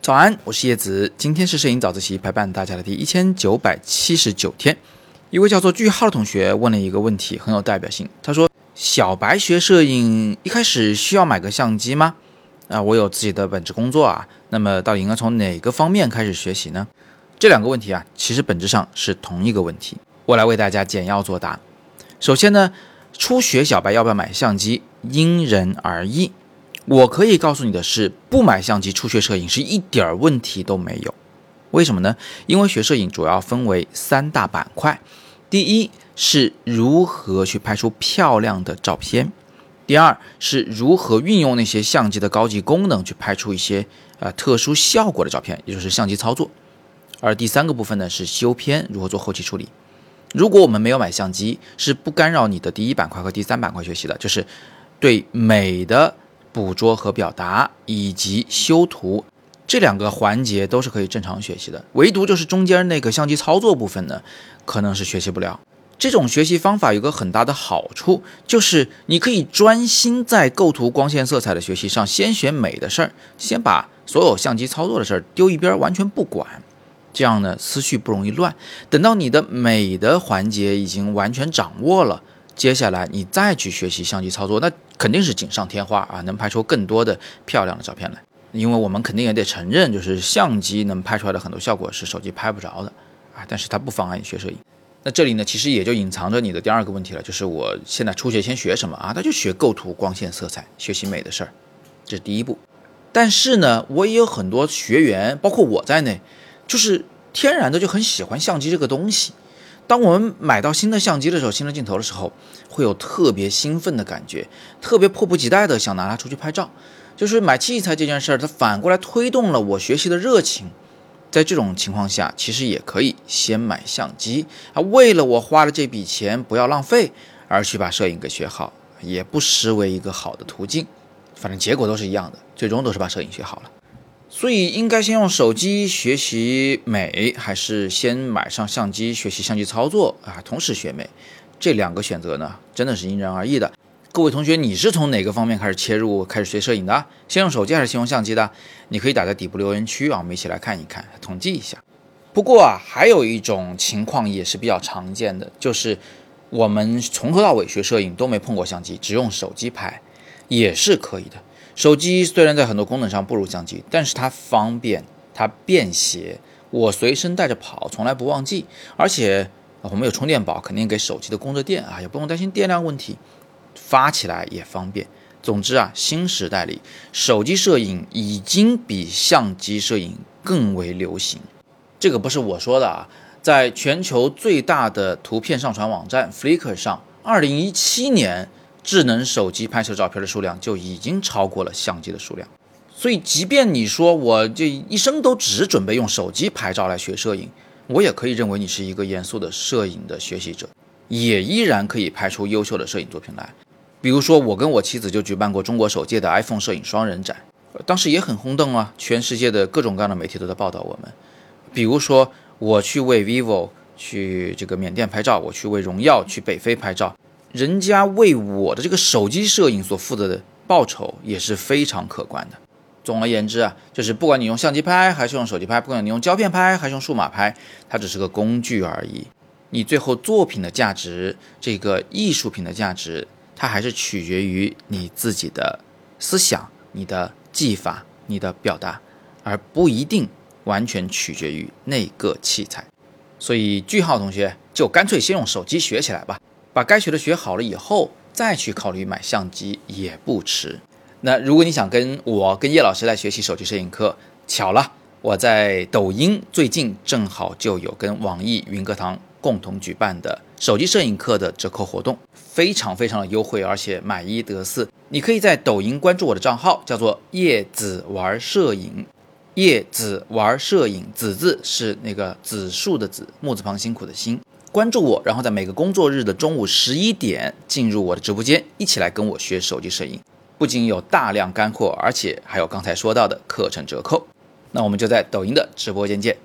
早安，我是叶子。今天是摄影早自习陪伴大家的第一千九百七十九天。一位叫做句号的同学问了一个问题，很有代表性。他说：“小白学摄影一开始需要买个相机吗？啊，我有自己的本职工作啊。那么到底应该从哪个方面开始学习呢？”这两个问题啊，其实本质上是同一个问题。我来为大家简要作答。首先呢，初学小白要不要买相机，因人而异。我可以告诉你的是，不买相机初学摄影是一点儿问题都没有。为什么呢？因为学摄影主要分为三大板块：第一是如何去拍出漂亮的照片；第二是如何运用那些相机的高级功能去拍出一些呃特殊效果的照片，也就是相机操作；而第三个部分呢是修片，如何做后期处理。如果我们没有买相机，是不干扰你的第一板块和第三板块学习的，就是对美的。捕捉和表达以及修图这两个环节都是可以正常学习的，唯独就是中间那个相机操作部分呢，可能是学习不了。这种学习方法有个很大的好处，就是你可以专心在构图、光线、色彩的学习上，先学美的事儿，先把所有相机操作的事儿丢一边，完全不管，这样呢思绪不容易乱。等到你的美的环节已经完全掌握了。接下来你再去学习相机操作，那肯定是锦上添花啊，能拍出更多的漂亮的照片来。因为我们肯定也得承认，就是相机能拍出来的很多效果是手机拍不着的啊，但是它不妨碍你学摄影。那这里呢，其实也就隐藏着你的第二个问题了，就是我现在初学先学什么啊？那就学构图、光线、色彩，学习美的事儿，这是第一步。但是呢，我也有很多学员，包括我在内，就是天然的就很喜欢相机这个东西。当我们买到新的相机的时候，新的镜头的时候，会有特别兴奋的感觉，特别迫不及待的想拿它出去拍照。就是买器材这件事儿，它反过来推动了我学习的热情。在这种情况下，其实也可以先买相机啊，为了我花了这笔钱不要浪费，而去把摄影给学好，也不失为一个好的途径。反正结果都是一样的，最终都是把摄影学好了。所以应该先用手机学习美，还是先买上相机学习相机操作啊？同时学美，这两个选择呢，真的是因人而异的。各位同学，你是从哪个方面开始切入，开始学摄影的？先用手机还是先用相机的？你可以打在底部留言区啊，我们一起来看一看，统计一下。不过啊，还有一种情况也是比较常见的，就是我们从头到尾学摄影都没碰过相机，只用手机拍，也是可以的。手机虽然在很多功能上不如相机，但是它方便，它便携，我随身带着跑，从来不忘记。而且我们有充电宝，肯定给手机的供着电啊，也不用担心电量问题，发起来也方便。总之啊，新时代里，手机摄影已经比相机摄影更为流行。这个不是我说的啊，在全球最大的图片上传网站 Flickr 上，二零一七年。智能手机拍摄照片的数量就已经超过了相机的数量，所以即便你说我这一生都只准备用手机拍照来学摄影，我也可以认为你是一个严肃的摄影的学习者，也依然可以拍出优秀的摄影作品来。比如说，我跟我妻子就举办过中国首届的 iPhone 摄影双人展，当时也很轰动啊，全世界的各种各样的媒体都在报道我们。比如说，我去为 vivo 去这个缅甸拍照，我去为荣耀去北非拍照。人家为我的这个手机摄影所负责的报酬也是非常可观的。总而言之啊，就是不管你用相机拍还是用手机拍，不管你用胶片拍还是用数码拍，它只是个工具而已。你最后作品的价值，这个艺术品的价值，它还是取决于你自己的思想、你的技法、你的表达，而不一定完全取决于那个器材。所以句号同学就干脆先用手机学起来吧。把该学的学好了以后，再去考虑买相机也不迟。那如果你想跟我跟叶老师来学习手机摄影课，巧了，我在抖音最近正好就有跟网易云课堂共同举办的手机摄影课的折扣活动，非常非常的优惠，而且买一得四。你可以在抖音关注我的账号，叫做叶子玩摄影。叶子玩摄影，子字是那个子树的子，木字旁辛苦的辛。关注我，然后在每个工作日的中午十一点进入我的直播间，一起来跟我学手机摄影。不仅有大量干货，而且还有刚才说到的课程折扣。那我们就在抖音的直播间见。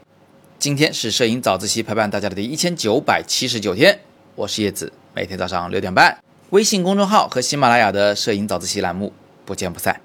今天是摄影早自习陪伴大家的第一千九百七十九天，我是叶子，每天早上六点半，微信公众号和喜马拉雅的摄影早自习栏目。不见不散。